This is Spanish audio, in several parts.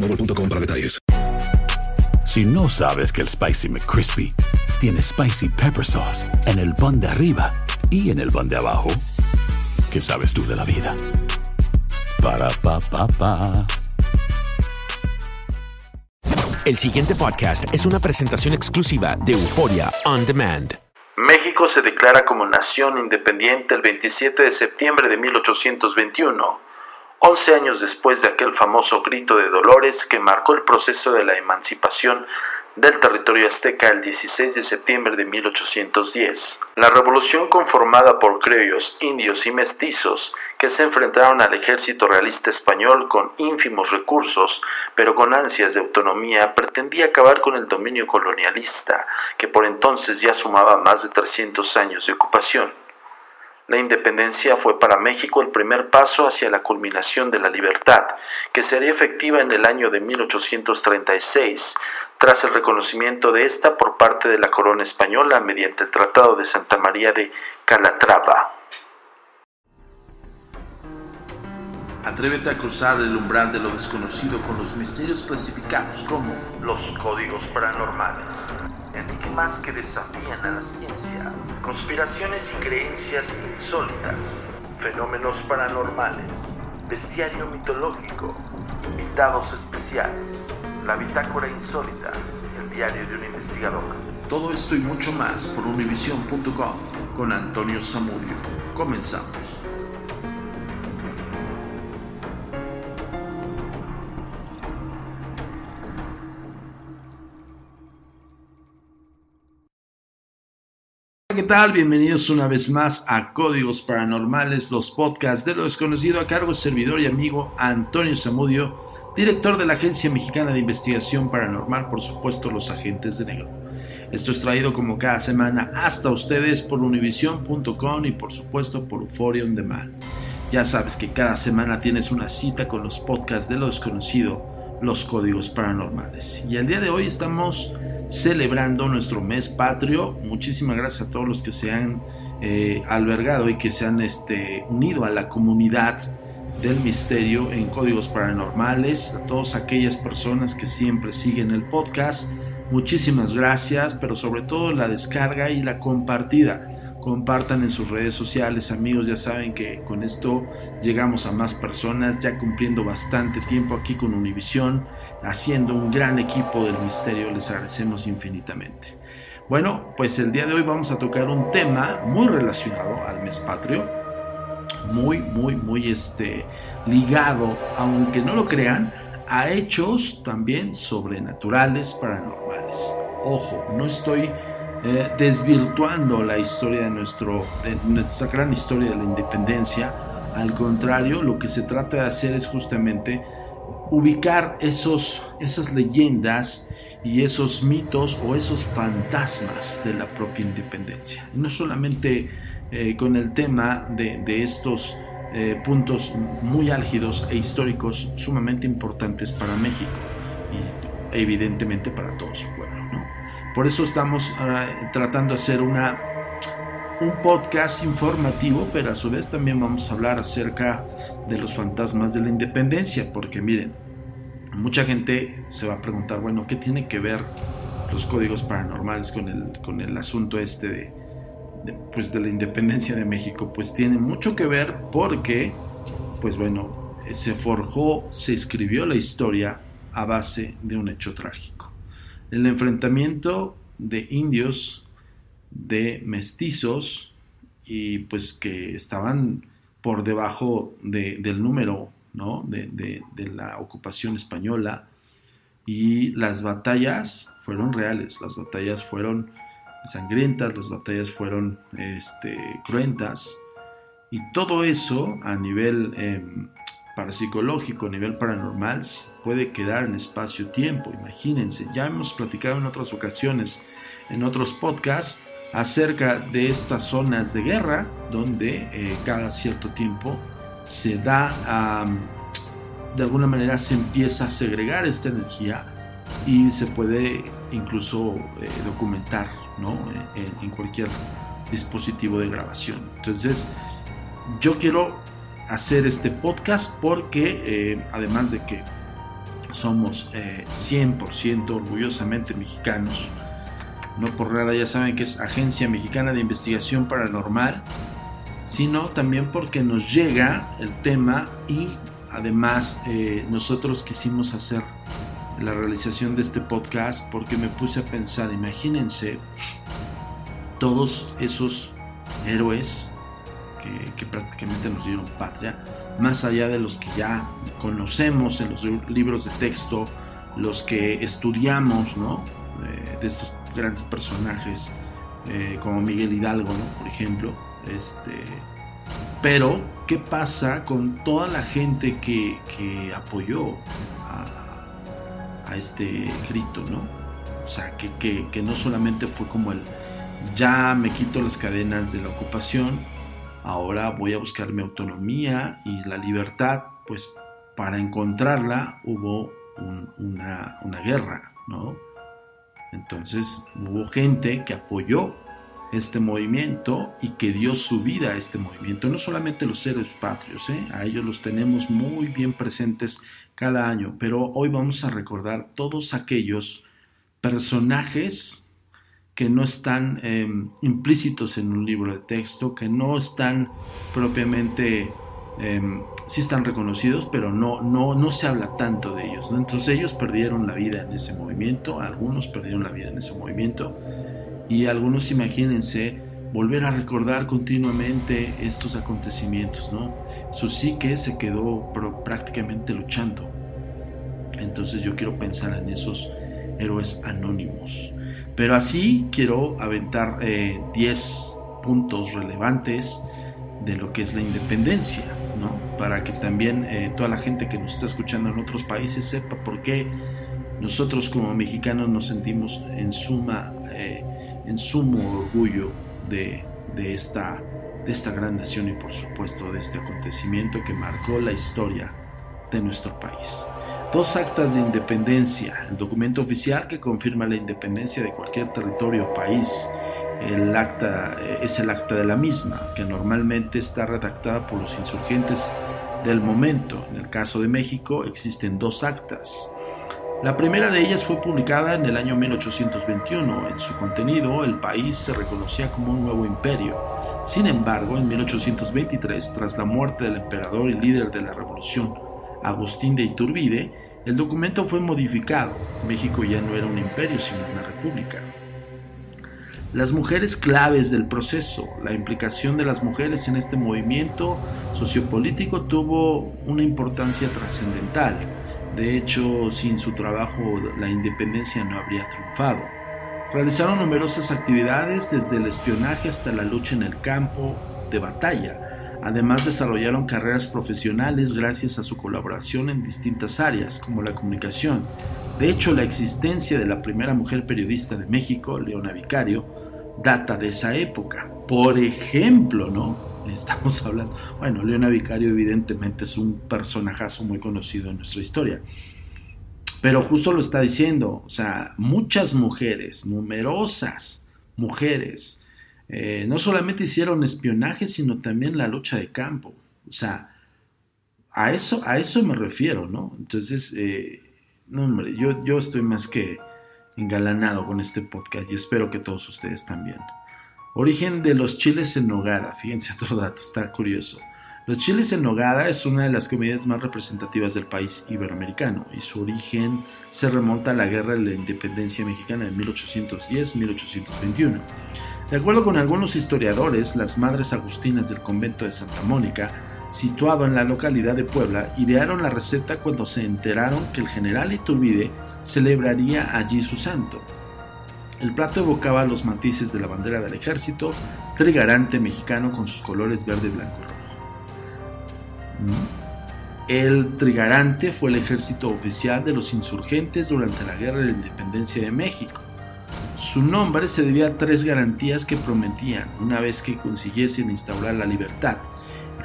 para detalles. Si no sabes que el Spicy McCrispy tiene Spicy Pepper Sauce en el pan de arriba y en el pan de abajo, ¿qué sabes tú de la vida? Para, pa, pa, pa. El siguiente podcast es una presentación exclusiva de Euforia On Demand. México se declara como nación independiente el 27 de septiembre de 1821 11 años después de aquel famoso grito de Dolores que marcó el proceso de la emancipación del territorio azteca el 16 de septiembre de 1810. La revolución conformada por criollos, indios y mestizos que se enfrentaron al ejército realista español con ínfimos recursos, pero con ansias de autonomía, pretendía acabar con el dominio colonialista, que por entonces ya sumaba más de 300 años de ocupación. La independencia fue para México el primer paso hacia la culminación de la libertad, que sería efectiva en el año de 1836, tras el reconocimiento de esta por parte de la corona española mediante el Tratado de Santa María de Calatrava. Atrévete a cruzar el umbral de lo desconocido con los misterios clasificados como los códigos paranormales, enigmas que desafían a la ciencia, conspiraciones y creencias insólitas, fenómenos paranormales, bestiario mitológico, invitados especiales, la bitácora insólita, el diario de un investigador. Todo esto y mucho más por univision.com con Antonio Samudio. Comenzamos. ¿Qué tal? Bienvenidos una vez más a Códigos Paranormales, los podcasts de lo desconocido a cargo servidor y amigo Antonio Zamudio, director de la Agencia Mexicana de Investigación Paranormal, por supuesto Los Agentes de Negro. Esto es traído como cada semana hasta ustedes por univision.com y por supuesto por Euphoria On Demand. Ya sabes que cada semana tienes una cita con los podcasts de lo desconocido, los códigos paranormales. Y el día de hoy estamos celebrando nuestro mes patrio. Muchísimas gracias a todos los que se han eh, albergado y que se han este, unido a la comunidad del misterio en códigos paranormales, a todas aquellas personas que siempre siguen el podcast. Muchísimas gracias, pero sobre todo la descarga y la compartida compartan en sus redes sociales, amigos, ya saben que con esto llegamos a más personas, ya cumpliendo bastante tiempo aquí con Univisión, haciendo un gran equipo del misterio, les agradecemos infinitamente. Bueno, pues el día de hoy vamos a tocar un tema muy relacionado al mes patrio, muy, muy, muy este, ligado, aunque no lo crean, a hechos también sobrenaturales, paranormales. Ojo, no estoy eh, desvirtuando la historia de, nuestro, de nuestra gran historia de la independencia. Al contrario, lo que se trata de hacer es justamente ubicar esos, esas leyendas y esos mitos o esos fantasmas de la propia independencia. No solamente eh, con el tema de, estos eh, puntos muy álgidos e históricos sumamente importantes para México y evidentemente para todo su pueblo. Por eso estamos tratando de hacer una, un podcast informativo, pero a su vez también vamos a hablar acerca de los fantasmas de la independencia, porque miren, mucha gente se va a preguntar, bueno, ¿qué tiene que ver los códigos paranormales con el, con el asunto este de, pues de la independencia de México? Pues tiene mucho que ver porque, pues bueno, se forjó, se escribió la historia a base de un hecho trágico. El enfrentamiento de indios, de mestizos, y pues que estaban por debajo del número ¿no? de, la ocupación española, y las batallas fueron reales, las batallas fueron sangrientas, las batallas fueron este, cruentas, y todo eso a nivel em, parapsicológico, a nivel paranormal, puede quedar en espacio-tiempo. Imagínense, ya hemos platicado en otras ocasiones, en otros podcasts, acerca de estas zonas de guerra, donde eh, cada cierto tiempo se da, de alguna manera se empieza a segregar esta energía y se puede incluso eh, documentar ¿no? en cualquier dispositivo de grabación. Entonces, yo quiero hacer este podcast porque eh, además de que somos 100% eh, orgullosamente mexicanos, no por nada ya saben que es Agencia Mexicana de Investigación Paranormal, sino también porque nos llega el tema y además eh, nosotros quisimos hacer la realización de este podcast porque me puse a pensar, imagínense todos esos héroes que, prácticamente nos dieron patria, más allá de los que ya conocemos en los libros de texto, los que estudiamos, ¿no? Eh, de estos grandes personajes, eh, como Miguel Hidalgo, ¿no? Por ejemplo. Este, pero, ¿qué pasa con toda la gente que, que apoyó a, este grito, ¿no? O sea, que, que, que no solamente fue como el ya me quito las cadenas de la ocupación, ahora voy a buscar mi autonomía y la libertad, pues para encontrarla hubo una, guerra, ¿no? Entonces hubo gente que apoyó este movimiento y que dio su vida a este movimiento. No solamente los héroes patrios, ¿eh? a ellos los tenemos muy bien presentes cada año, pero hoy vamos a recordar todos aquellos personajes que no están em, implícitos en un libro de texto, que no están propiamente, eh, sí están reconocidos, pero no, no, no se habla tanto de ellos. Entonces ellos perdieron la vida en ese movimiento, algunos perdieron la vida en ese movimiento, y algunos, imagínense, volver a recordar continuamente estos acontecimientos, ¿no? Su psique se quedó prácticamente luchando. Entonces yo quiero pensar en esos héroes anónimos. Pero así quiero aventar 10 eh, puntos relevantes de lo que es la independencia, ¿no? Para que también eh, toda la gente que nos está escuchando en otros países sepa por qué nosotros como mexicanos nos sentimos en suma, eh, en sumo orgullo de, de, esta, de esta gran nación y por supuesto de este acontecimiento que marcó la historia de nuestro país. Dos actas de independencia, el documento oficial que confirma la independencia de cualquier territorio o país. El acta eh, es el acta de la misma, que normalmente está redactada por los insurgentes del momento. En el caso de México existen dos actas. La primera de ellas fue publicada en el año 1821. En su contenido, el país se reconocía como un nuevo imperio. Sin embargo, en 1823, tras la muerte del emperador y líder de la revolución, Agustín de Iturbide, el documento fue modificado. México ya no era un imperio, sino una república. Las mujeres claves del proceso, la implicación de las mujeres en este movimiento sociopolítico tuvo una importancia trascendental. De hecho, sin su trabajo la independencia no habría triunfado. Realizaron numerosas actividades desde el espionaje hasta la lucha en el campo de batalla Además desarrollaron carreras profesionales gracias a su colaboración en distintas áreas, como la comunicación. De hecho, la existencia de la primera mujer periodista de México, Leona Vicario, data de esa época. Por ejemplo, ¿no? Estamos hablando, bueno, Leona Vicario evidentemente es un personajazo muy conocido en nuestra historia. Pero justo lo está diciendo, o sea, muchas mujeres, numerosas mujeres, eh, no solamente hicieron espionaje, sino también la lucha de campo. O sea, a eso, a eso me refiero, ¿no? Entonces, eh, no, hombre, yo, yo estoy más que engalanado con este podcast y espero que todos ustedes también. Origen de los chiles en nogada, fíjense otro dato, está curioso. Los chiles en nogada es una de las comedias más representativas del país iberoamericano y su origen se remonta a la Guerra de la Independencia Mexicana de 1810-1821. De acuerdo con algunos historiadores, las Madres Agustinas del convento de Santa Mónica, situado en la localidad de Puebla, idearon la receta cuando se enteraron que el general Iturbide celebraría allí su santo. El plato evocaba los matices de la bandera del ejército trigarante mexicano con sus colores verde, blanco y rojo. El Trigarante fue el ejército oficial de los insurgentes durante la Guerra de la Independencia de México. Su nombre se debía a tres garantías que prometían, una vez que consiguiesen instaurar la libertad,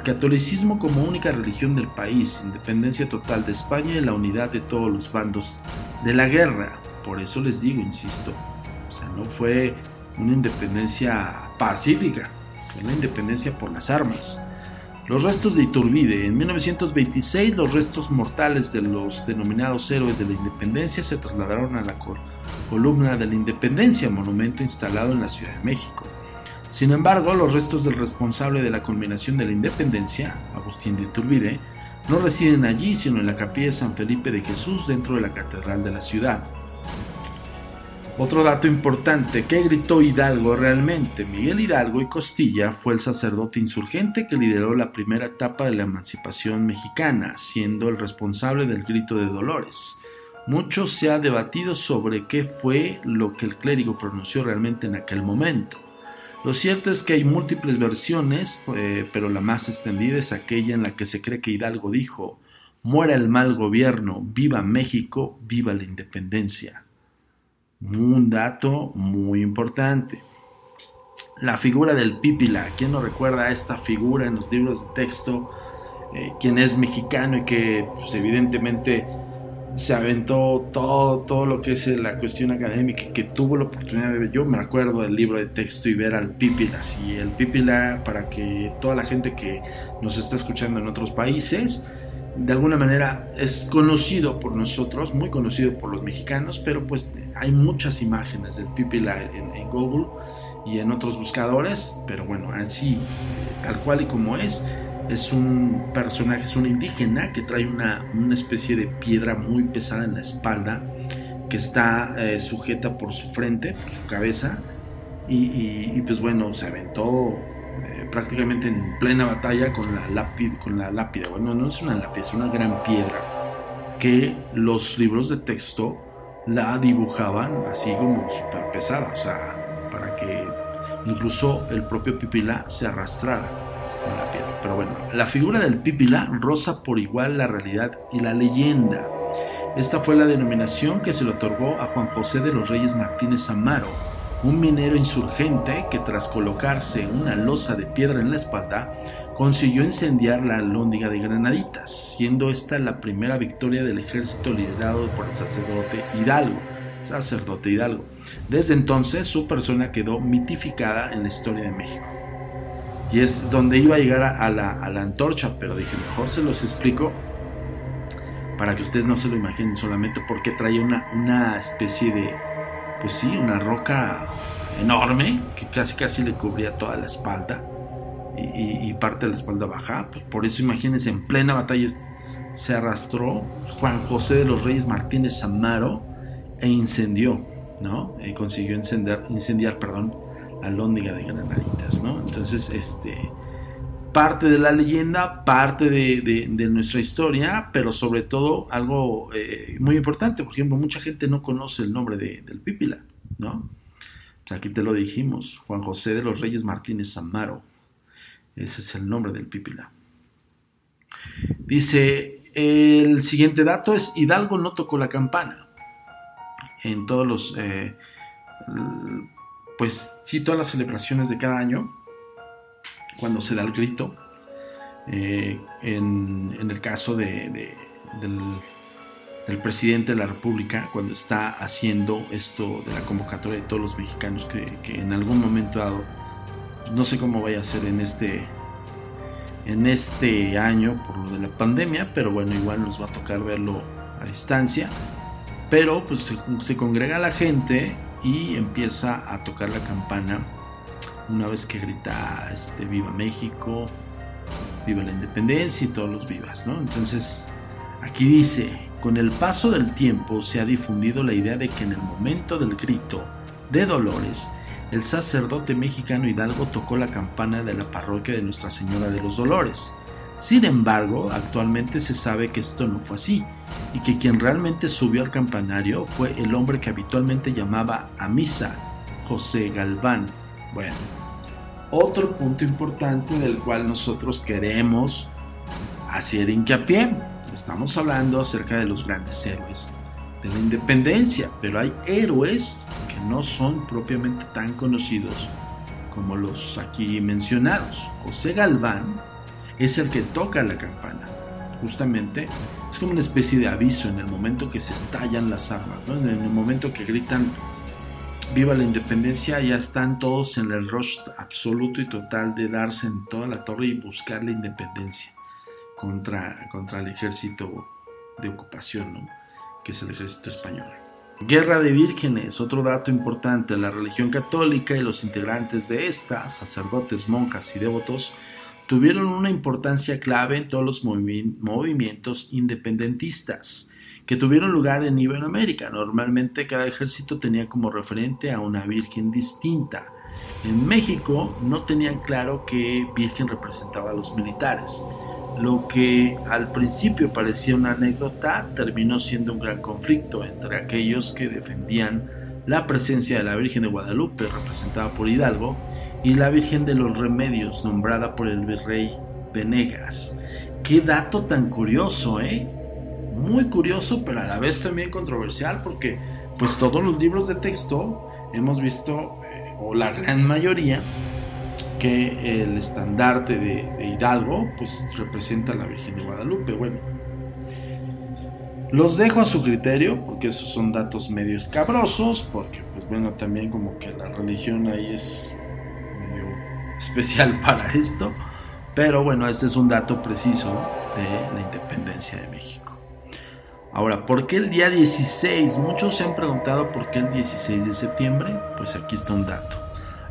catolicismo como única religión del país, independencia total de España y la unidad de todos los bandos de la guerra. Por eso les digo, insisto, o sea, no fue una independencia pacífica, fue una independencia por las armas. Los restos de Iturbide. En 1926 los restos mortales de los denominados héroes de la independencia se trasladaron a la columna de la independencia, monumento instalado en la Ciudad de México. Sin embargo, los restos del responsable de la culminación de la independencia, Agustín de Iturbide, no residen allí, sino en la capilla de San Felipe de Jesús dentro de la catedral de la ciudad. Otro dato importante, ¿qué gritó Hidalgo realmente? Miguel Hidalgo y Costilla fue el sacerdote insurgente que lideró la primera etapa de la emancipación mexicana, siendo el responsable del grito de Dolores. Mucho se ha debatido sobre qué fue lo que el clérigo pronunció realmente en aquel momento. Lo cierto es que hay múltiples versiones, eh, pero la más extendida es aquella en la que se cree que Hidalgo dijo, muera el mal gobierno, viva México, viva la independencia. Un dato muy importante. La figura del pípila. ¿Quién no recuerda esta figura en los libros de texto? Eh, quien es mexicano y que pues, evidentemente se aventó todo, todo lo que es la cuestión académica que tuvo la oportunidad de ver. Yo me acuerdo del libro de texto y ver al Pípila. Y el Pípila, para que toda la gente que nos está escuchando en otros países, de alguna manera es conocido por nosotros, muy conocido por los mexicanos, pero pues hay muchas imágenes del Pipila en, Google y en otros buscadores, pero bueno, así, tal cual y como es, es un personaje, es un indígena que trae una, especie de piedra muy pesada en la espalda, que está eh, sujeta por su frente, por su cabeza, y pues bueno, se aventó prácticamente en plena batalla con la, lápida, con la lápida. Bueno, no es una lápida, es una gran piedra que los libros de texto la dibujaban así como súper pesada, o sea, para que incluso el propio Pipila se arrastrara la. Pero bueno, la figura del Pipila roza por igual la realidad y la leyenda. Esta fue la denominación que se le otorgó a Juan José de los Reyes Martínez Amaro, un minero insurgente que tras colocarse una losa de piedra en la espalda, consiguió incendiar la alhóndiga de Granaditas, siendo esta la primera victoria del ejército liderado por el sacerdote Hidalgo. Sacerdote Hidalgo. Desde entonces su persona quedó mitificada en la historia de México. Y es donde iba a llegar a la, antorcha, pero dije, mejor se los explico para que ustedes no se lo imaginen solamente porque trae una, una especie de, pues sí, una roca enorme que casi casi le cubría toda la espalda y, parte de la espalda baja. Pues por eso imagínense, en plena batalla se arrastró Juan José de los Reyes Martínez Amaro e incendió, ¿no? Y consiguió incendiar, incendiar perdón, la lóndiga de Granaditas, ¿no? Entonces, este, parte de la leyenda, parte de, nuestra historia, pero sobre todo algo eh, muy importante. Por ejemplo, mucha gente no conoce el nombre del Pípila, ¿no? aquí te lo dijimos, Juan José de los Reyes Martínez Amaro. Ese es el nombre del Pípila. Dice, el siguiente dato es Hidalgo no tocó la campana. En todos los, eh, pues sí, todas las celebraciones de cada año, cuando se da el grito. Eh, en, el caso de, del, presidente de la República, cuando está haciendo esto de la convocatoria de todos los mexicanos que, en algún momento dado, no sé cómo vaya a ser en este, en este año por lo de la pandemia, pero bueno, igual nos va a tocar verlo a distancia. Pero pues se congrega la gente y empieza a tocar la campana una vez que grita este, Viva México, Viva la Independencia y todos los vivas, ¿no? Entonces, aquí dice, con el paso del tiempo se ha difundido la idea de que en el momento del grito de Dolores, el sacerdote mexicano Hidalgo tocó la campana de la parroquia de Nuestra Señora de los Dolores. Sin embargo, actualmente se sabe que esto no fue así y que quien realmente subió al campanario fue el hombre que habitualmente llamaba a misa, José Galván. Bueno, otro punto importante del cual nosotros queremos hacer hincapié. Estamos hablando acerca de los grandes héroes de la independencia, pero hay héroes que no son propiamente tan conocidos como los aquí mencionados. José Galván es el que toca la campana. Justamente es como una especie de aviso en el momento que se estallan las armas, en el momento que gritan viva la independencia, ya están todos en el rush absoluto y total de darse en toda la torre y buscar la independencia contra, contra el ejército de ocupación, que es el ejército español. Guerra de vírgenes, otro dato importante, la religión católica y los integrantes de esta, sacerdotes, monjas y devotos, tuvieron una importancia clave en todos los movimientos independentistas que tuvieron lugar en Iberoamérica. Normalmente cada ejército tenía como referente a una virgen distinta. En México no tenían claro qué virgen representaba a los militares. Lo que al principio parecía una anécdota terminó siendo un gran conflicto entre aquellos que defendían la presencia de la Virgen de Guadalupe, representada por Hidalgo, y la Virgen de los Remedios, nombrada por el virrey Venegas. Qué dato tan curioso, ¿eh? muy curioso, pero a la vez también controversial, porque pues todos los libros de texto hemos visto, eh, o la gran mayoría, que el estandarte de, Hidalgo pues representa a la Virgen de Guadalupe. Bueno, los dejo a su criterio, porque esos son datos medio escabrosos, porque pues bueno, también como que la religión ahí es especial para esto. Pero bueno, este es un dato preciso de la independencia de México. Ahora, ¿por qué el día 16? Muchos se han preguntado por qué el 16 de septiembre. Pues aquí está un dato.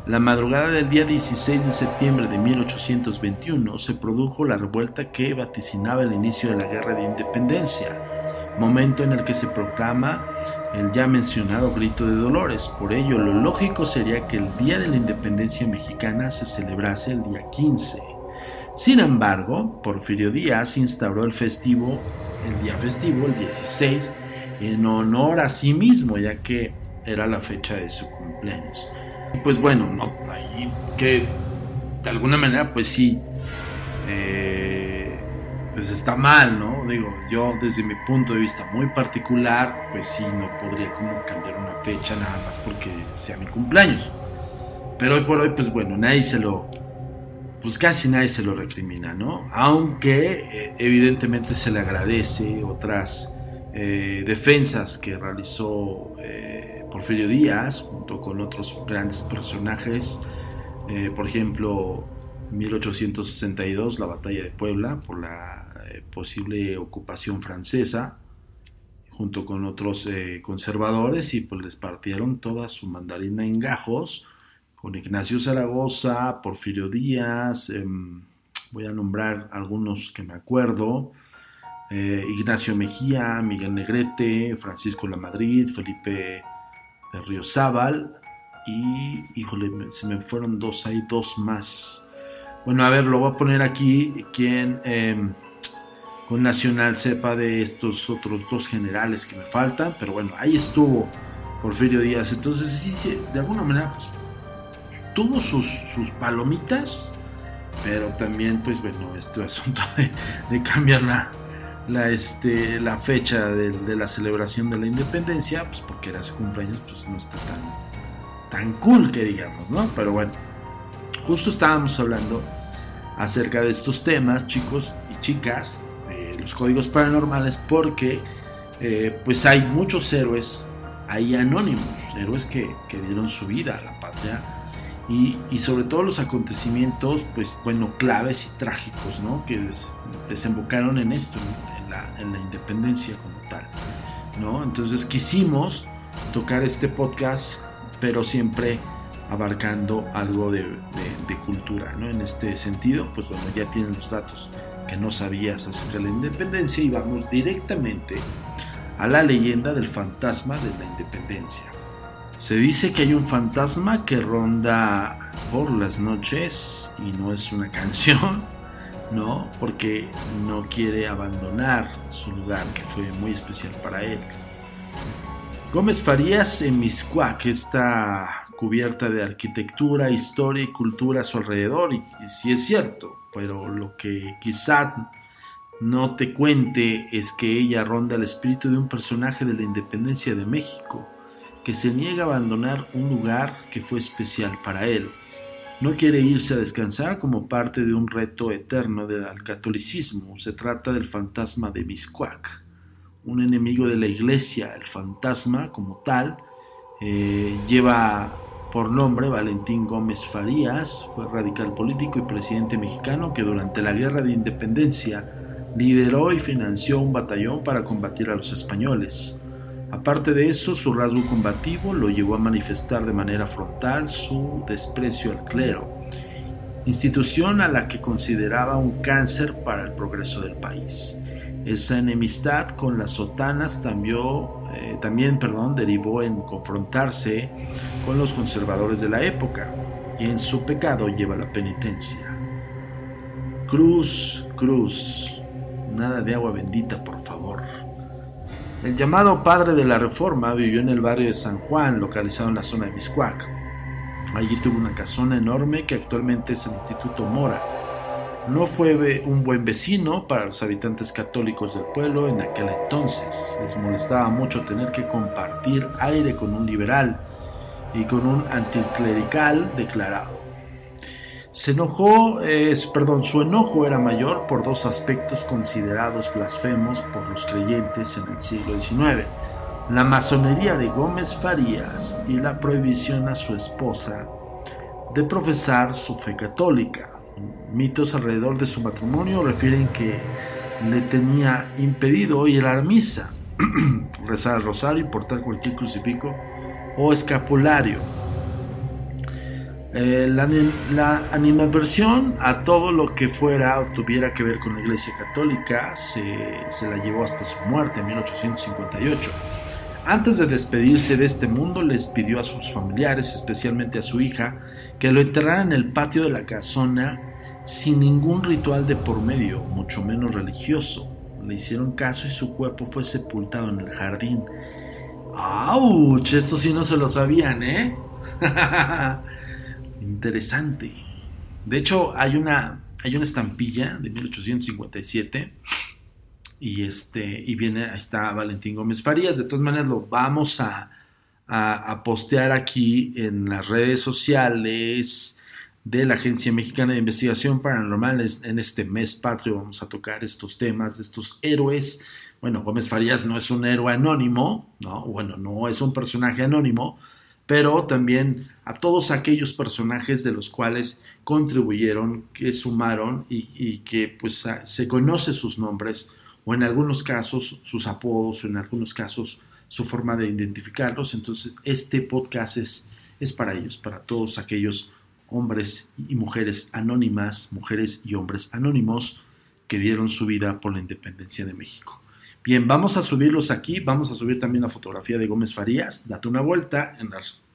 La madrugada del día 16 de septiembre de 1821 se produjo la revuelta que vaticinaba el inicio de la Guerra de Independencia, momento en el que se proclama el ya mencionado Grito de Dolores. Por ello, lo lógico sería que el Día de la Independencia Mexicana se celebrase el día 15. Sin embargo, Porfirio Díaz instauró el festivo el día festivo, el 16, en honor a sí mismo, ya que era la fecha de su cumpleaños. Pues bueno, no, ahí que de alguna manera, pues sí, eh, pues está mal, ¿no? Digo, yo desde mi punto de vista muy particular, pues sí, no podría como cambiar una fecha nada más porque sea mi cumpleaños. Pero hoy por hoy, pues bueno, nadie se lo, pues casi nadie se lo recrimina, ¿no? Aunque eh, evidentemente se le agradece otras eh, defensas que realizó eh, Porfirio Díaz junto con otros grandes personajes, por ejemplo, 1862, la batalla de Puebla por la posible ocupación francesa, junto con otros conservadores, y pues les partieron toda su mandarina en gajos con Ignacio Zaragoza, Porfirio Díaz, em, voy a nombrar algunos que me acuerdo, eh, Ignacio Mejía, Miguel Negrete, Francisco Lamadrid, Felipe de Ríozábal y, híjole, se me fueron dos, hay dos más. Bueno, a ver, lo voy a poner aquí, quien em, con Nacional sepa de estos otros dos generales que me faltan, pero bueno, ahí estuvo Porfirio Díaz. Entonces, sí, sí, de alguna manera, pues tuvo sus, sus palomitas, pero también, pues bueno, este asunto de, cambiar la, la, este, la fecha de, la celebración de la independencia, pues porque era su cumpleaños, pues no está tan, tan cool que digamos, ¿no? Pero bueno, justo estábamos hablando acerca de estos temas, chicos y chicas, los códigos paranormales, porque eh, pues hay muchos héroes ahí anónimos, héroes que, dieron su vida a la patria y, sobre todo los acontecimientos, pues bueno, claves y trágicos, ¿no? Que desembocaron en esto, en la, en la, independencia como tal, ¿no? Entonces quisimos tocar este podcast, pero siempre abarcando algo de, de, cultura, ¿no? En este sentido, pues bueno, ya tienen los datos no sabías acerca de la independencia y vamos directamente a la leyenda del fantasma de la independencia. Se dice que hay un fantasma que ronda por las noches y no es una canción, ¿no? Porque no quiere abandonar su lugar que fue muy especial para él. Gómez Farías en Miscuac está cubierta de arquitectura, historia y cultura a su alrededor y, sí es cierto, pero lo que quizá no te cuente es que ella ronda el espíritu de un personaje de la independencia de México, que se niega a abandonar un lugar que fue especial para él. No quiere irse a descansar como parte de un reto eterno del catolicismo. Se trata del fantasma de Miscuac, un enemigo de la iglesia. El fantasma, como tal, eh, lleva por nombre Valentín Gómez Farías, fue radical político y presidente mexicano que durante la Guerra de Independencia lideró y financió un batallón para combatir a los españoles. Aparte de eso, su rasgo combativo lo llevó a manifestar de manera frontal su desprecio al clero, institución a la que consideraba un cáncer para el progreso del país. Esa enemistad con las sotanas también, eh, también perdón, derivó en confrontarse con los conservadores de la época, y en su pecado lleva la penitencia. Cruz, cruz, nada de agua bendita, por favor. El llamado padre de la Reforma vivió en el barrio de San Juan, localizado en la zona de Miscuac. Allí tuvo una casona enorme que actualmente es el Instituto Mora no fue un buen vecino para los habitantes católicos del pueblo en aquel entonces. Les molestaba mucho tener que compartir aire con un liberal y con un anticlerical declarado. Se enojó, perdón, su enojo era mayor por dos aspectos considerados blasfemos por los creyentes en el siglo XIX. La masonería de Gómez Farías y la prohibición a su esposa de profesar su fe católica. Mitos alrededor de su matrimonio refieren que le tenía impedido ir a la misa, rezar el rosario y portar cualquier crucifijo o escapulario. Eh, la, animadversión a todo lo que fuera o tuviera que ver con la Iglesia Católica se, se la llevó hasta su muerte en 1858. Antes de despedirse de este mundo, les pidió a sus familiares, especialmente a su hija, que lo enterraran en el patio de la casona sin ningún ritual de por medio, mucho menos religioso. Le hicieron caso y su cuerpo fue sepultado en el jardín. ¡Auch! Esto sí no se lo sabían, ¿eh? Interesante. De hecho, hay una, hay una estampilla de 1857 y, este, y viene, ahí está Valentín Gómez Farías. De todas maneras, lo vamos a, a postear aquí en las redes sociales de la Agencia Mexicana de Investigación Paranormal. En este mes patrio vamos a tocar estos temas de estos héroes. Bueno, Gómez Farías no es un héroe anónimo, ¿no? Bueno, no es un personaje anónimo, pero también a todos aquellos personajes de los cuales contribuyeron, que sumaron y, que pues se conoce sus nombres o en algunos casos sus apodos o en algunos casos su forma de identificarlos. Entonces este podcast es, es para ellos, para todos aquellos hombres y mujeres anónimas, mujeres y hombres anónimos que dieron su vida por la independencia de México. Bien, vamos a subirlos aquí, vamos a subir también la fotografía de Gómez Farías, date una vuelta en las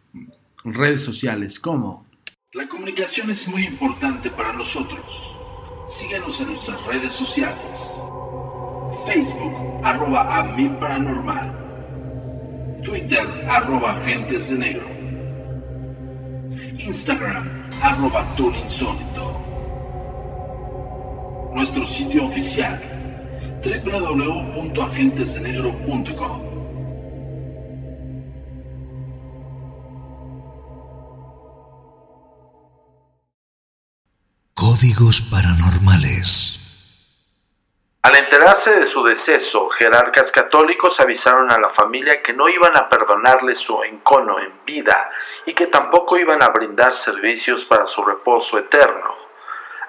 redes sociales como... La comunicación es muy importante para nosotros. Síguenos en nuestras redes sociales. Facebook, arroba a. Twitter, arroba agentes de negro. Instagram, arroba insólito. Nuestro sitio oficial www.agentesdenegro.com Códigos paranormales. Al enterarse de su deceso, jerarcas católicos avisaron a la familia que no iban a perdonarle su encono en vida y que tampoco iban a brindar servicios para su reposo eterno.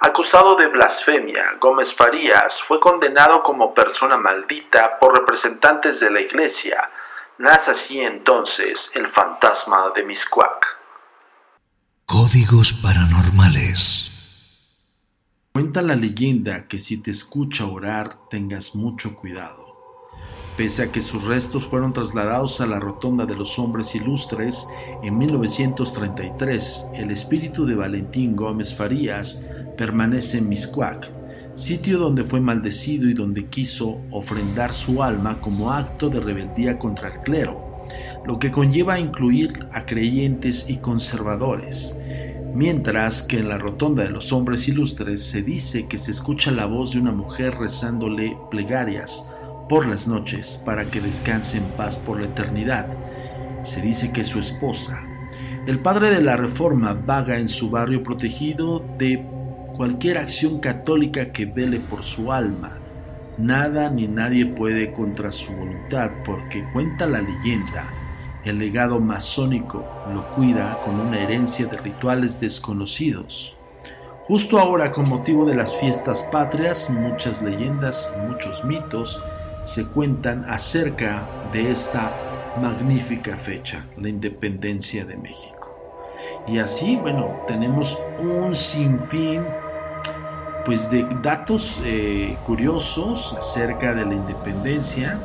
Acusado de blasfemia, Gómez Farías fue condenado como persona maldita por representantes de la iglesia. Nace así entonces el fantasma de Miscuac. Códigos paranormales. Cuenta la leyenda que si te escucha orar tengas mucho cuidado. Pese a que sus restos fueron trasladados a la Rotonda de los Hombres Ilustres en 1933, el espíritu de Valentín Gómez Farías permanece en Miscuac, sitio donde fue maldecido y donde quiso ofrendar su alma como acto de rebeldía contra el clero, lo que conlleva incluir a creyentes y conservadores, mientras que en la rotonda de los hombres ilustres se dice que se escucha la voz de una mujer rezándole plegarias por las noches para que descanse en paz por la eternidad. Se dice que su esposa. El padre de la reforma vaga en su barrio protegido de cualquier acción católica que vele por su alma. Nada ni nadie puede contra su voluntad, porque cuenta la leyenda, el legado masónico lo cuida con una herencia de rituales desconocidos. Justo ahora, con motivo de las fiestas patrias, muchas leyendas muchos mitos se cuentan acerca de esta magnífica fecha, la independencia de México. Y así, bueno, tenemos un sinfín pues de datos eh, curiosos acerca de la independencia.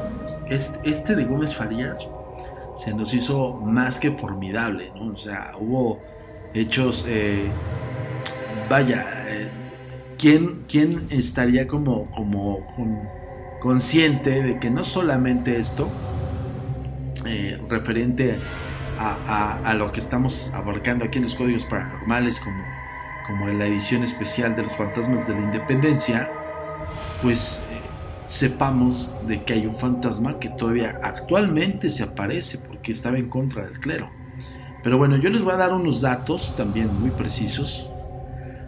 Este, este, de Gómez Farías se nos hizo más que formidable, ¿no? O sea, hubo hechos, eh, vaya, eh, ¿quién, ¿quién, estaría como, como consciente de que no solamente esto, referente a, a, lo que estamos abarcando aquí en los códigos paranormales, como como en la edición especial de los fantasmas de la independencia, pues eh, sepamos de que hay un fantasma que todavía actualmente se aparece porque estaba en contra del clero. Pero bueno, yo les voy a dar unos datos también muy precisos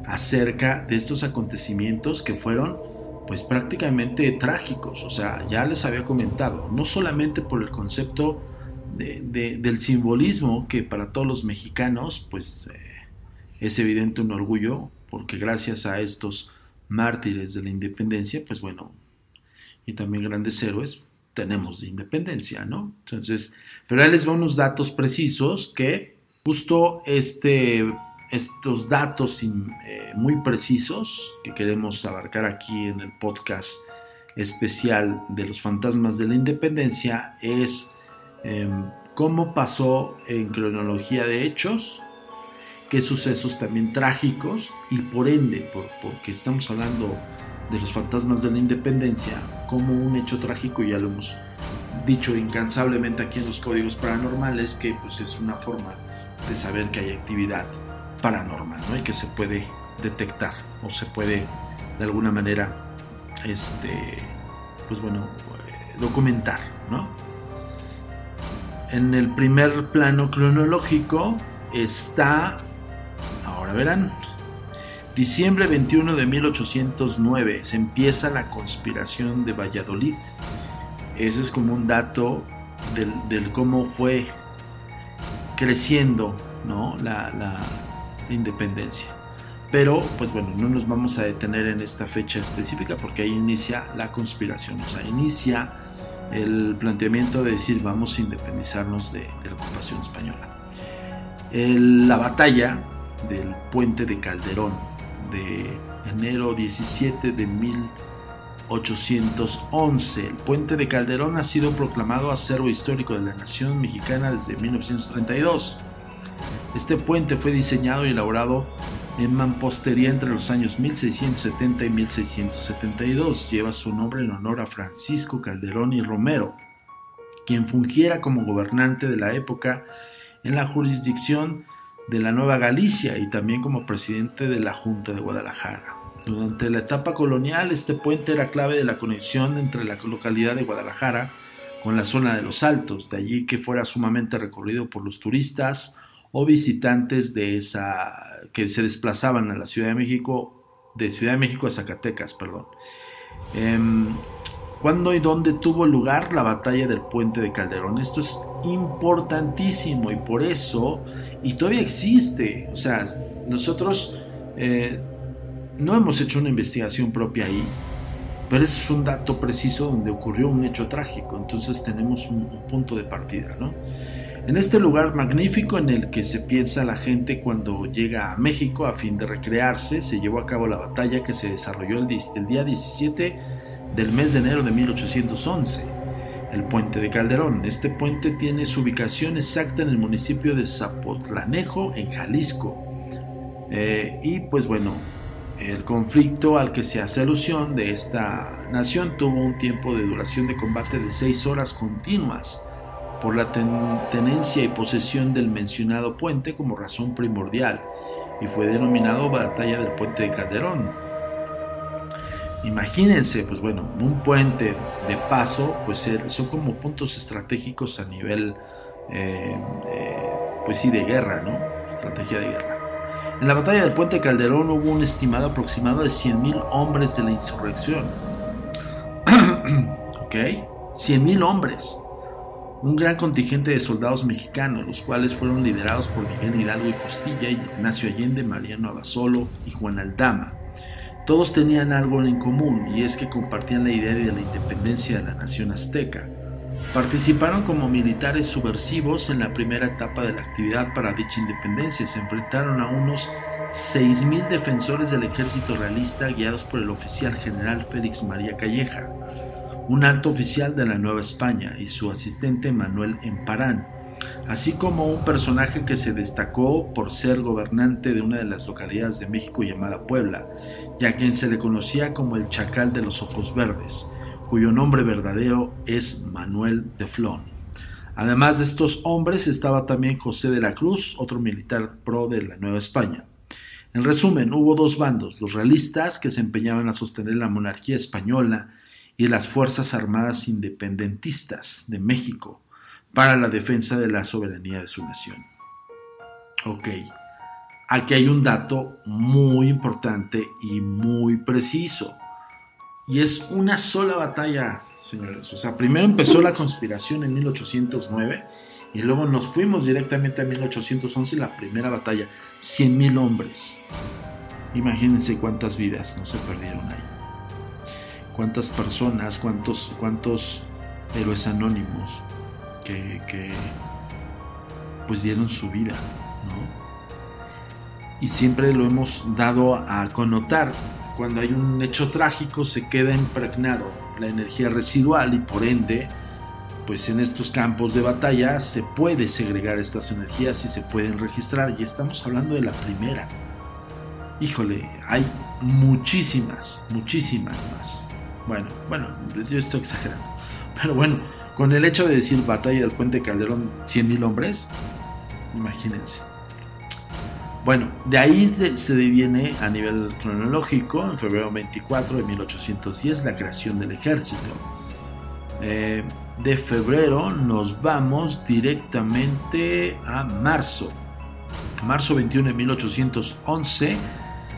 acerca de estos acontecimientos que fueron pues prácticamente trágicos. O sea, ya les había comentado, no solamente por el concepto del simbolismo que para todos los mexicanos pues eh, es evidente un orgullo porque gracias a estos mártires de la independencia, pues bueno, y también grandes héroes, tenemos de independencia, ¿no? Entonces, pero ahí les va unos datos precisos que justo este, estos datos eh, muy precisos que queremos abarcar aquí en el podcast especial de los fantasmas de la independencia es em, cómo pasó en cronología de hechos qué sucesos también trágicos y por ende, porque estamos hablando de los fantasmas de la independencia como un hecho trágico, ya lo hemos dicho incansablemente aquí en los códigos paranormales, que pues es una forma de saber que hay actividad paranormal, ¿no? Y que se puede detectar o se puede de alguna manera, este, pues bueno, eh, documentar, ¿no? En el primer plano cronológico está Ahora verán. Diciembre 21 de 1809 se empieza la conspiración de Valladolid. Ese es como un dato del, cómo fue creciendo ¿no? la, la, independencia. Pero, pues bueno, no nos vamos a detener en esta fecha específica porque ahí inicia la conspiración, o sea, inicia el planteamiento de decir vamos a independizarnos de, la ocupación española. la batalla del puente de Calderón de enero 17 de 1811. El puente de Calderón ha sido proclamado acervo histórico de la nación mexicana desde 1932. Este puente fue diseñado y elaborado en mampostería entre los años 1670 y 1672. Lleva su nombre en honor a Francisco Calderón y Romero, quien fungiera como gobernante de la época en la jurisdicción de la Nueva Galicia y también como presidente de la Junta de Guadalajara. Durante la etapa colonial, este puente era clave de la conexión entre la localidad de Guadalajara con la zona de los Altos, de allí que fuera sumamente recorrido por los turistas o visitantes de esa que se desplazaban a la Ciudad de México de Ciudad de México a Zacatecas, perdón. Em, ¿Cuándo y dónde tuvo lugar la batalla del puente de Calderón? Esto es importantísimo y por eso, y todavía existe, o sea, nosotros eh, no hemos hecho una investigación propia ahí, pero es un dato preciso donde ocurrió un hecho trágico, entonces tenemos un, punto de partida, ¿no? En este lugar magnífico en el que se piensa la gente cuando llega a México a fin de recrearse, se llevó a cabo la batalla que se desarrolló el, el día 17 del mes de enero de 1811, el puente de Calderón. Este puente tiene su ubicación exacta en el municipio de Zapotlanejo, en Jalisco. Eh, y pues bueno, el conflicto al que se hace alusión de esta nación tuvo un tiempo de duración de combate de seis horas continuas por la tenencia y posesión del mencionado puente como razón primordial y fue denominado Batalla del Puente de Calderón. Imagínense, pues bueno, un puente de paso, pues son como puntos estratégicos a nivel, eh, eh, pues sí, de guerra, ¿no? Estrategia de guerra. En la batalla del puente Calderón hubo un estimado aproximado de 100.000 hombres de la insurrección. ¿Ok? 100.000 hombres. Un gran contingente de soldados mexicanos, los cuales fueron liderados por Miguel Hidalgo y Costilla, Ignacio Allende, Mariano Abasolo y Juan Aldama. Todos tenían algo en común y es que compartían la idea de la independencia de la nación azteca. Participaron como militares subversivos en la primera etapa de la actividad para dicha independencia. Se enfrentaron a unos 6.000 defensores del ejército realista guiados por el oficial general Félix María Calleja, un alto oficial de la Nueva España, y su asistente Manuel Emparán, así como un personaje que se destacó por ser gobernante de una de las localidades de México llamada Puebla, y a quien se le conocía como el Chacal de los Ojos Verdes cuyo nombre verdadero es Manuel de Flon. Además de estos hombres estaba también José de la Cruz, otro militar pro de la Nueva España. En resumen, hubo dos bandos, los realistas que se empeñaban a sostener la monarquía española y las Fuerzas Armadas Independentistas de México para la defensa de la soberanía de su nación. Ok, aquí hay un dato muy importante y muy preciso. Y es una sola batalla, señores. O sea, primero empezó la conspiración en 1809 y luego nos fuimos directamente a 1811, la primera batalla. 100.000 hombres. Imagínense cuántas vidas no se perdieron ahí. Cuántas personas, cuántos, cuántos héroes anónimos que, pues dieron su vida, ¿no? Y siempre lo hemos dado a connotar cuando hay un hecho trágico se queda impregnado la energía residual y por ende, pues en estos campos de batalla se puede segregar estas energías y se pueden registrar y estamos hablando de la primera. Híjole, hay muchísimas, muchísimas más. Bueno, bueno, yo estoy exagerando. Pero bueno, con el hecho de decir batalla del puente Calderón 100.000 hombres, imagínense. Bueno, de ahí se deviene a nivel cronológico, en febrero 24 de 1810, la creación del ejército. Eh, de febrero nos vamos directamente a marzo. Marzo 21 de 1811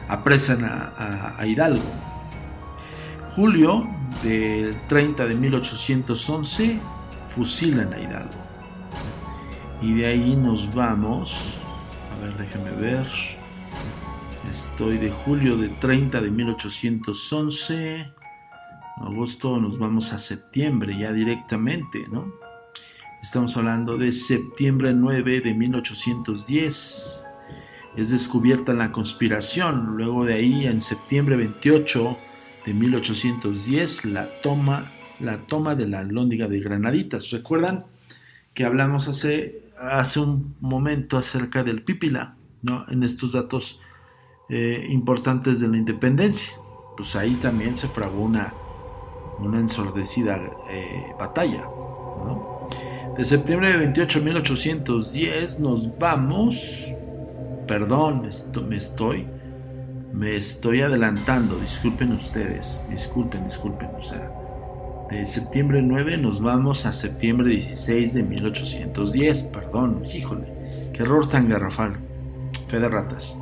apresan a, a Hidalgo. Julio del 30 de 1811 fusilan a Hidalgo. Y de ahí nos vamos a ver, déjeme ver. Estoy de julio de 30 de 1811. Agosto nos vamos a septiembre ya directamente, ¿no? Estamos hablando de septiembre 9 de 1810. Es descubierta la conspiración. Luego de ahí, en septiembre 28 de 1810, la toma, la toma de la Lóndiga de Granaditas. ¿Recuerdan que hablamos hace hace un momento acerca del Pípila, ¿no? en estos datos eh, importantes de la independencia. Pues ahí también se fragó una, una ensordecida eh, batalla. De septiembre de 28 a 1810 nos vamos, perdón, me estoy, me estoy adelantando, disculpen ustedes, disculpen, disculpen, o sea, de septiembre 9 nos vamos a septiembre 16 de 1810. Perdón, híjole, qué error tan garrafal. Fe de ratas.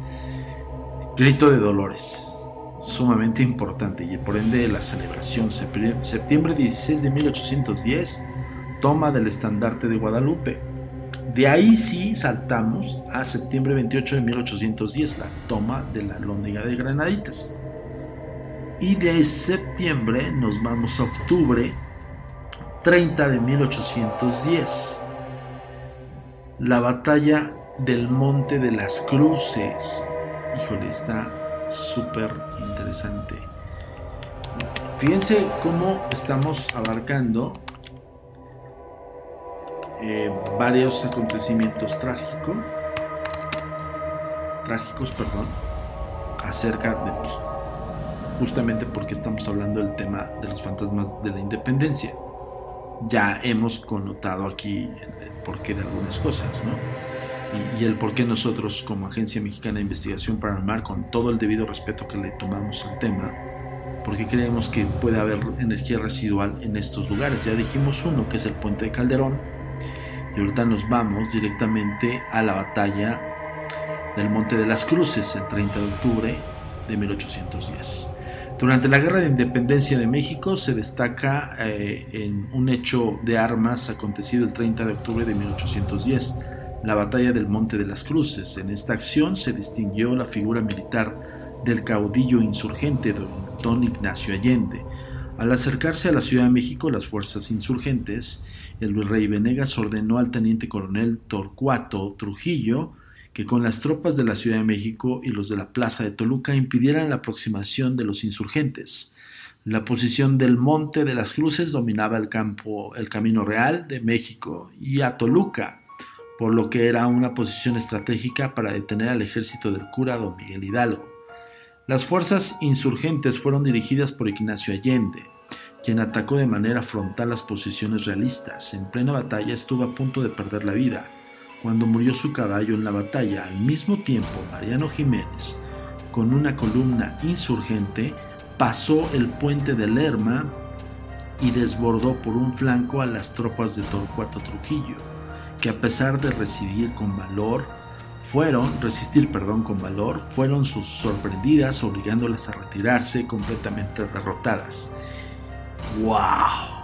Grito de Dolores. sumamente importante y por ende la celebración. Septiembre 16 de 1810, toma del estandarte de Guadalupe. De ahí sí saltamos a septiembre 28 de 1810, la toma de la Lóndiga de Granaditas. Y de septiembre nos vamos a octubre 30 de 1810, la batalla del Monte de las Cruces. Híjole, está súper interesante. Fíjense cómo estamos abarcando eh, varios acontecimientos trágicos, trágicos, perdón, acerca de pues, justamente porque estamos hablando del tema de los fantasmas de la independencia. Ya hemos connotado aquí el porqué de algunas cosas, ¿no? y, el por qué nosotros como Agencia Mexicana de Investigación Paranormal, con todo el debido respeto que le tomamos al tema, porque creemos que puede haber energía residual en estos lugares. Ya dijimos uno, que es el puente de Calderón, y ahorita nos vamos directamente a la batalla del Monte de las Cruces, el 30 de octubre de 1810. Durante la Guerra de Independencia de México se destaca eh, en un hecho de armas acontecido el 30 de octubre de 1810 la batalla del Monte de las Cruces. En esta acción se distinguió la figura militar del caudillo insurgente don Ignacio Allende. Al acercarse a la Ciudad de México las fuerzas insurgentes, el virrey Venegas ordenó al teniente coronel Torcuato Trujillo que con las tropas de la Ciudad de México y los de la Plaza de Toluca impidieran la aproximación de los insurgentes. La posición del Monte de las Cruces dominaba el campo, el Camino Real de México y a Toluca por lo que era una posición estratégica para detener al ejército del cura don Miguel Hidalgo. Las fuerzas insurgentes fueron dirigidas por Ignacio Allende, quien atacó de manera frontal las posiciones realistas. En plena batalla estuvo a punto de perder la vida. Cuando murió su caballo en la batalla, al mismo tiempo Mariano Jiménez, con una columna insurgente, pasó el puente de Lerma y desbordó por un flanco a las tropas de Torcuato Trujillo que a pesar de residir con valor, fueron, resistir, perdón, con valor, fueron sus sorprendidas, obligándolas a retirarse completamente derrotadas. ¡Wow!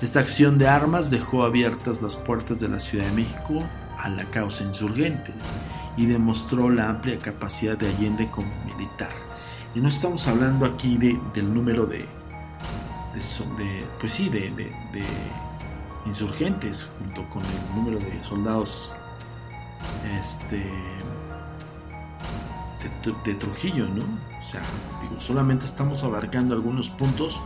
Esta acción de armas dejó abiertas las puertas de la Ciudad de México a la causa insurgente y demostró la amplia capacidad de Allende como militar. Y no estamos hablando aquí de, del número de, de, pues sí, de, de insurgentes junto con el número de soldados este de, Trujillo, ¿no? O sea, digo, solamente estamos abarcando algunos puntos,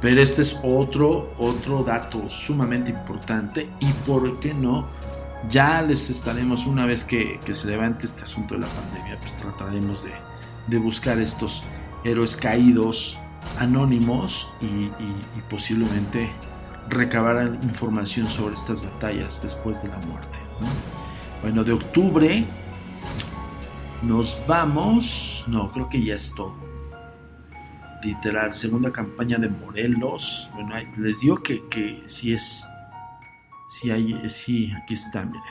pero este es otro, otro dato sumamente importante y por qué no, ya les estaremos, una vez que, se levante este asunto de la pandemia, pues trataremos de, de buscar estos héroes caídos anónimos y, posiblemente recabar información sobre estas batallas después de la muerte. Bueno, de octubre nos vamos, no, creo que ya es. Literal, segunda campaña de Morelos. Bueno, les digo que, que si es, si hay, sí, aquí está, miren.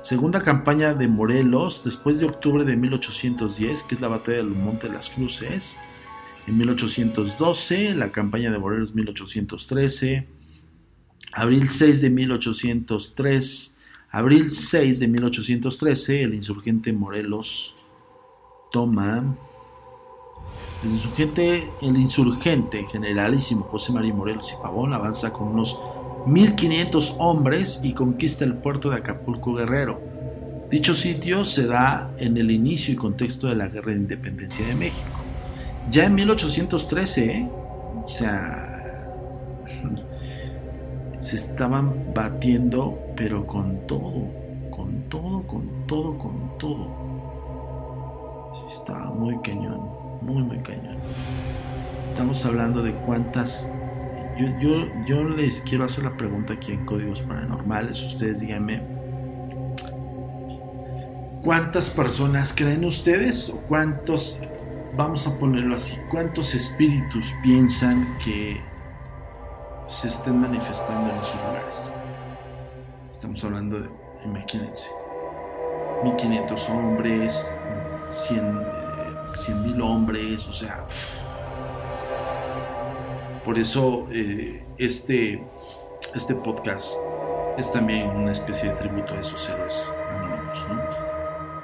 Segunda campaña de Morelos, después de octubre de 1810, que es la batalla del Monte de las Cruces. En 1812, la campaña de Morelos 1813, Abril 6 de 1803, abril 6 de 1813, el insurgente Morelos toma el insurgente, el insurgente generalísimo José María Morelos y Pavón avanza con unos 1500 hombres y conquista el puerto de Acapulco Guerrero. Dicho sitio se da en el inicio y contexto de la Guerra de Independencia de México. Ya en 1813, ¿eh? o sea, se estaban batiendo, pero con todo, con todo, con todo, con todo. estaba muy cañón, muy, muy cañón. Estamos hablando de cuántas... Yo, yo, yo les quiero hacer la pregunta aquí en Códigos Paranormales. Ustedes díganme, ¿cuántas personas creen ustedes? ¿O cuántos, vamos a ponerlo así, cuántos espíritus piensan que se estén manifestando en esos lugares. Estamos hablando de, imagínense, 1500 hombres, 100 eh, 100 mil hombres, o sea... Por eso eh, este, este podcast es también una especie de tributo a esos héroes anónimos,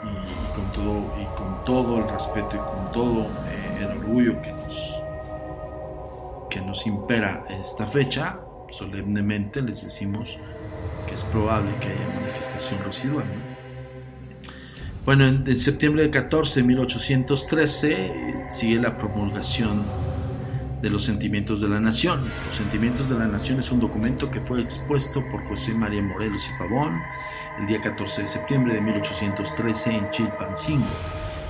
Y, con todo, y con todo el respeto y con todo eh, el orgullo que nos, que nos impera esta fecha, solemnemente les decimos que es probable que haya manifestación residual. Bueno, en, septiembre del 14 de 1813 sigue la promulgación de los sentimientos de la nación. Los sentimientos de la nación es un documento que fue expuesto por José María Morelos y Pavón el día 14 de septiembre de 1813 en Chilpancingo.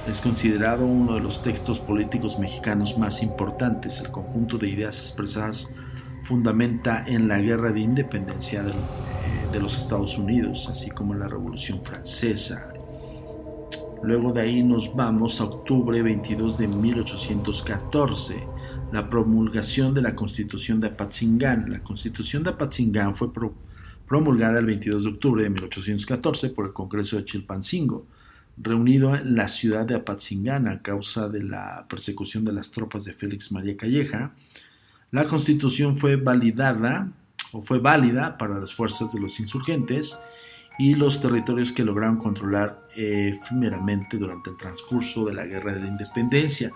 Es considerado uno de los textos políticos mexicanos más importantes. El conjunto de ideas expresadas fundamenta en la guerra de independencia de, eh, de los Estados Unidos, así como en la Revolución Francesa. Luego de ahí nos vamos a octubre 22 de 1814 la promulgación de la Constitución de Apatzingán. La Constitución de Apatzingán fue promulgada el 22 de octubre de 1814 por el Congreso de Chilpancingo, reunido en la ciudad de Apatzingán a causa de la persecución de las tropas de Félix María Calleja. La Constitución fue validada o fue válida para las fuerzas de los insurgentes y los territorios que lograron controlar efímeramente durante el transcurso de la Guerra de la Independencia.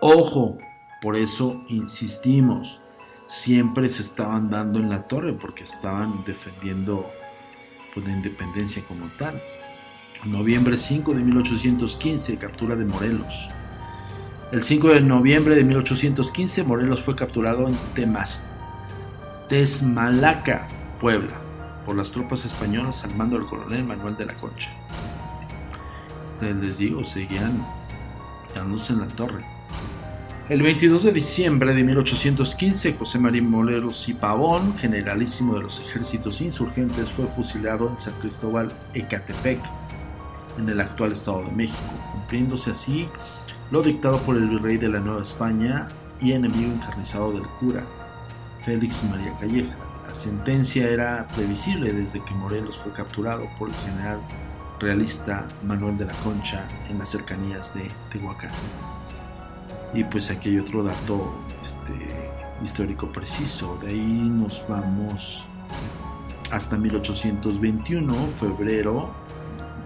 Ojo, por eso insistimos, siempre se estaban dando en la torre porque estaban defendiendo pues, la independencia como tal. Noviembre 5 de 1815, captura de Morelos. El 5 de noviembre de 1815, Morelos fue capturado en Temas, Tesmalaca, Puebla, por las tropas españolas al mando del coronel Manuel de la Concha. Les digo, seguían dándose en la torre. El 22 de diciembre de 1815, José María Moleros y Pavón, generalísimo de los ejércitos insurgentes, fue fusilado en San Cristóbal, Ecatepec, en el actual Estado de México, cumpliéndose así lo dictado por el virrey de la Nueva España y enemigo encarnizado del cura, Félix María Calleja. La sentencia era previsible desde que Morelos fue capturado por el general realista Manuel de la Concha en las cercanías de Tehuacán. Y pues aquí hay otro dato este, histórico preciso. De ahí nos vamos hasta 1821, febrero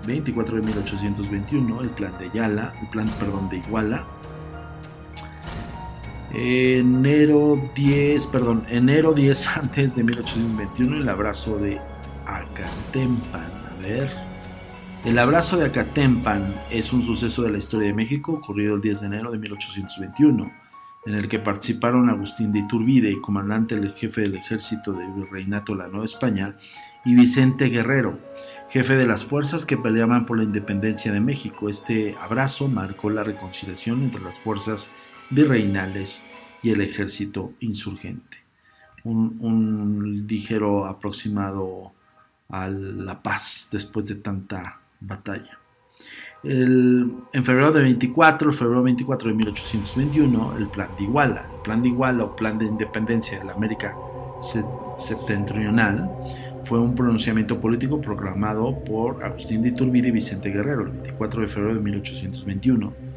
24 de 1821, el plan de Yala, el plan, perdón, de Iguala. Enero 10, perdón, enero 10 antes de 1821, el abrazo de Acatempan. A ver. El abrazo de Acatempan es un suceso de la historia de México ocurrido el 10 de enero de 1821, en el que participaron Agustín de Iturbide, comandante del jefe del ejército del Virreinato de la Nueva España, y Vicente Guerrero, jefe de las fuerzas que peleaban por la independencia de México. Este abrazo marcó la reconciliación entre las fuerzas virreinales y el ejército insurgente. Un, ligero aproximado a la paz después de tanta batalla. en febrero de 24, febrero 24 de 1821, el Plan de Iguala, el Plan de Iguala o Plan de Independencia de la América Septentrional, fue un pronunciamiento político proclamado por Agustín de Iturbide y Vicente Guerrero el 24 de febrero de 1821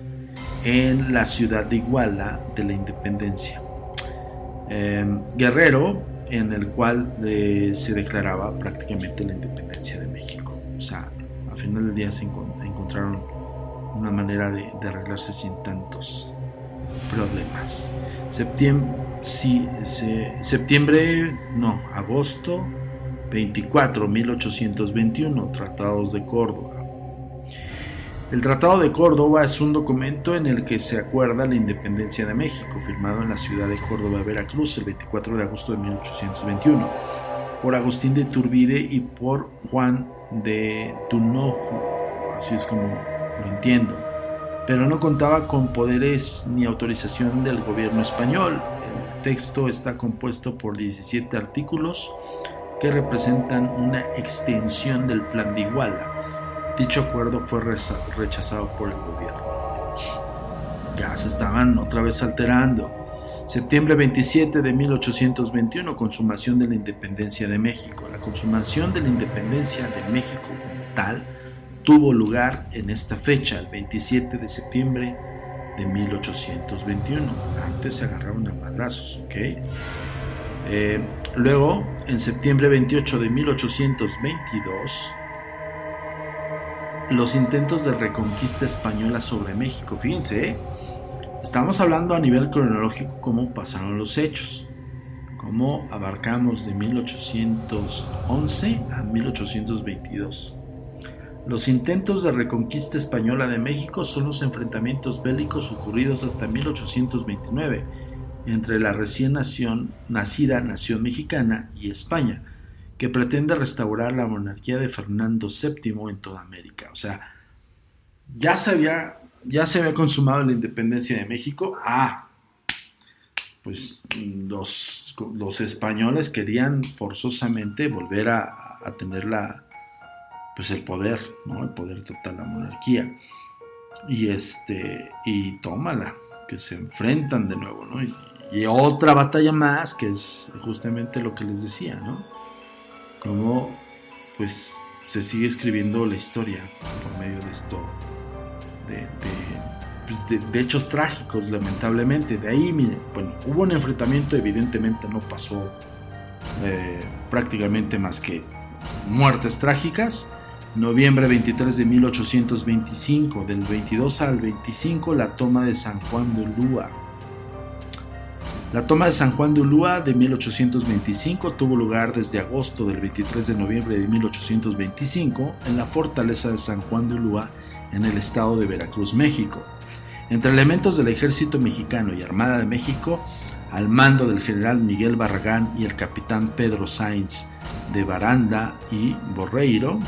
en la ciudad de Iguala de la Independencia. Em, Guerrero, en el cual eh, se declaraba prácticamente la independencia de México. O sea, al final del día se encontraron una manera de, arreglarse sin tantos problemas. Septiembre, sí, septiembre, no, agosto 24, 1821, Tratados de Córdoba. El Tratado de Córdoba es un documento en el que se acuerda la independencia de México, firmado en la ciudad de Córdoba, Veracruz, el 24 de agosto de 1821, por Agustín de Turbide y por Juan de Tunojo, así es como lo entiendo, pero no contaba con poderes ni autorización del gobierno español. El texto está compuesto por 17 artículos que representan una extensión del plan de Iguala. Dicho acuerdo fue rechazado por el gobierno. Ya se estaban otra vez alterando. Septiembre 27 de 1821, consumación de la independencia de México. La consumación de la independencia de México como tal tuvo lugar en esta fecha, el 27 de septiembre de 1821. Antes se agarraron a madrazos, ¿ok? Eh, luego, en septiembre 28 de 1822, los intentos de reconquista española sobre México. Fíjense, ¿eh? estamos hablando a nivel cronológico cómo pasaron los hechos, cómo abarcamos de 1811 a 1822. Los intentos de reconquista española de México son los enfrentamientos bélicos ocurridos hasta 1829 entre la recién nación, nacida nación mexicana y España, que pretende restaurar la monarquía de Fernando VII en toda América. O sea, ya se había, ya se había consumado la independencia de México. Ah, pues los, los españoles querían forzosamente volver a, tener la, pues el poder, ¿no? El poder total, la monarquía. Y este, y tómala, que se enfrentan de nuevo, ¿no? Y, otra batalla más, que es justamente lo que les decía, ¿no? Como, pues, se sigue escribiendo la historia por medio de esto, de, de, pues, hechos trágicos, lamentablemente. De ahí, miren, bueno, hubo un enfrentamiento, evidentemente no pasó eh, prácticamente más que muertes trágicas, Noviembre 23 de 1825, del 22 al 25, la toma de San Juan de Ulúa. La toma de San Juan de Ulúa de 1825 tuvo lugar desde agosto del 23 de noviembre de 1825 en la fortaleza de San Juan de Ulúa en el estado de Veracruz, México. Entre elementos del ejército mexicano y Armada de México, al mando del general Miguel Barragán y el capitán Pedro Sainz de Baranda y Borreiro,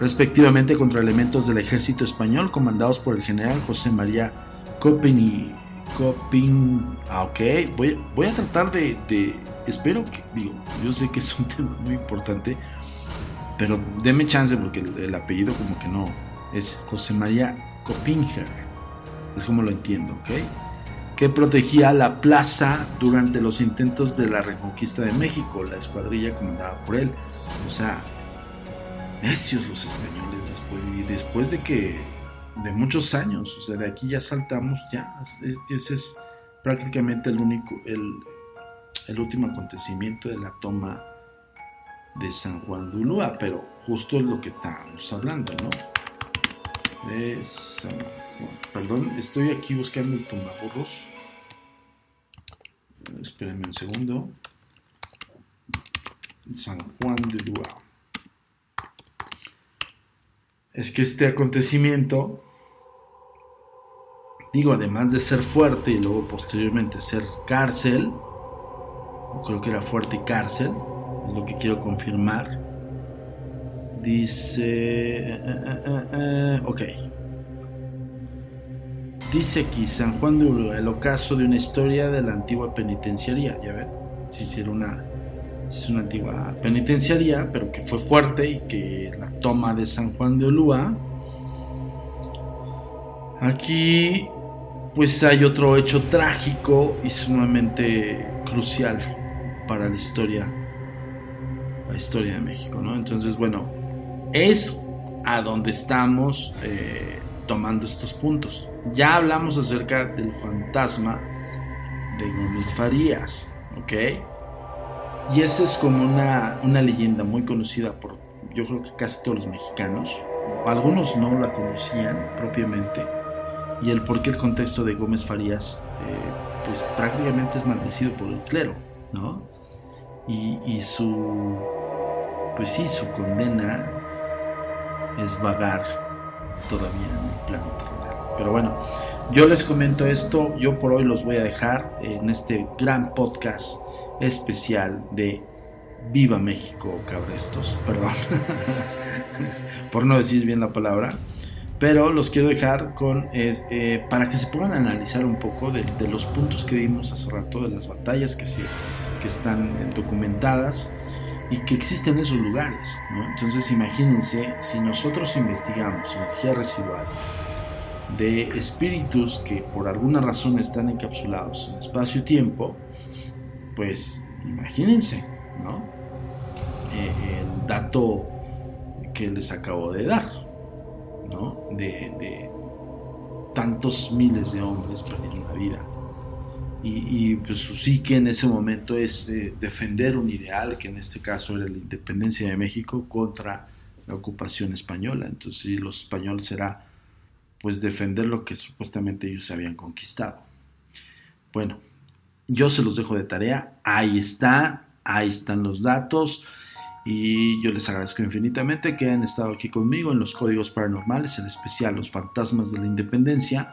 respectivamente contra elementos del ejército español comandados por el general José María Copin Copin ah, ok, voy, voy a tratar de, espero que, digo, yo sé que es un tema muy importante, pero deme chance porque el, apellido como que no, es José María Copinger, es como lo entiendo, ok, que protegía la plaza durante los intentos de la reconquista de México, la escuadrilla comandada por él, o sea, necios los españoles después, y después de que, de muchos años, o sea, de aquí ya saltamos, ya, ese es prácticamente el único, el, último acontecimiento de la toma de San Juan de Ulúa, pero justo es lo que estábamos hablando, ¿no? Perdón, estoy aquí buscando el tomaburros. Espérenme un segundo. San Juan de Ulúa es que este acontecimiento, digo, además de ser fuerte y luego posteriormente ser cárcel, creo que era fuerte y cárcel, es lo que quiero confirmar. Dice, eh, eh, eh, ok. Dice aquí San Juan de Uro, el ocaso de una historia de la antigua penitenciaría. Ya ven, si hiciera una es una antigua penitenciaria, pero que fue fuerte y que la toma de San Juan de Olúa. Aquí pues hay otro hecho trágico y sumamente crucial para la historia, la historia de México, ¿no? Entonces, bueno, es a donde estamos eh, tomando estos puntos. Ya hablamos acerca del fantasma de Gómez Farías, ¿ok? Y esa es como una, leyenda muy conocida por, yo creo que casi todos los mexicanos. Algunos no la conocían propiamente. Y el por qué el contexto de Gómez Farías, eh, pues prácticamente es maldecido por el clero, ¿no? Y, su, pues sí, su condena es vagar todavía en el plano terrenal. Pero bueno, yo les comento esto, yo por hoy los voy a dejar en este gran podcast especial de Viva México, cabrestos, perdón, por no decir bien la palabra, pero los quiero dejar con eh, para que se puedan analizar un poco de, los puntos que vimos hace rato, de las batallas que, se, que están documentadas y que existen en esos lugares. Entonces imagínense, si nosotros investigamos energía residual de espíritus que por alguna razón están encapsulados en espacio-tiempo, pues imagínense, ¿no? Eh, el dato que les acabo de dar, ¿no? De, tantos miles de hombres perdieron la vida. Y, pues su psique en ese momento es eh, defender un ideal, que en este caso era la independencia de México contra la ocupación española. Entonces, si los españoles será pues defender lo que supuestamente ellos habían conquistado. Bueno, yo se los dejo de tarea, ahí está, ahí están los datos. Y yo les agradezco infinitamente que hayan estado aquí conmigo en los códigos paranormales, en especial los fantasmas de la independencia.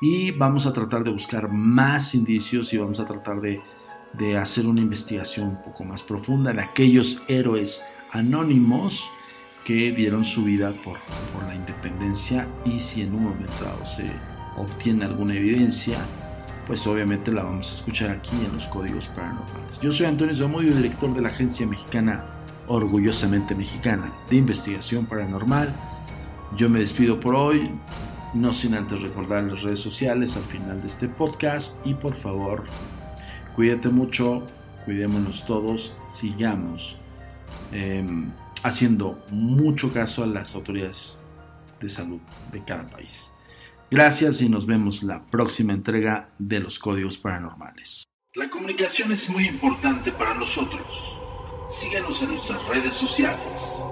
Y vamos a tratar de buscar más indicios y vamos a tratar de, de hacer una investigación un poco más profunda de aquellos héroes anónimos que dieron su vida por, por la independencia y si en un momento dado se obtiene alguna evidencia, pues obviamente la vamos a escuchar aquí en los códigos paranormales. Yo soy Antonio Zamudio, director de la agencia mexicana, orgullosamente mexicana, de investigación paranormal. Yo me despido por hoy, no sin antes recordar las redes sociales al final de este podcast y por favor, cuídate mucho, cuidémonos todos, sigamos. Em, haciendo mucho caso a las autoridades de salud de cada país. Gracias y nos vemos la próxima entrega de los códigos paranormales. La comunicación es muy importante para nosotros. Síguenos en nuestras redes sociales.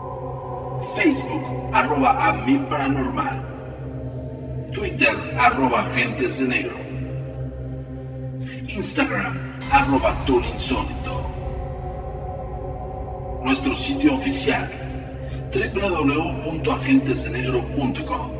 Facebook, arroba a paranormal. Twitter, arroba agentes de negro. Instagram, arroba insólito nuestro sitio oficial www.agentesdenegro.com.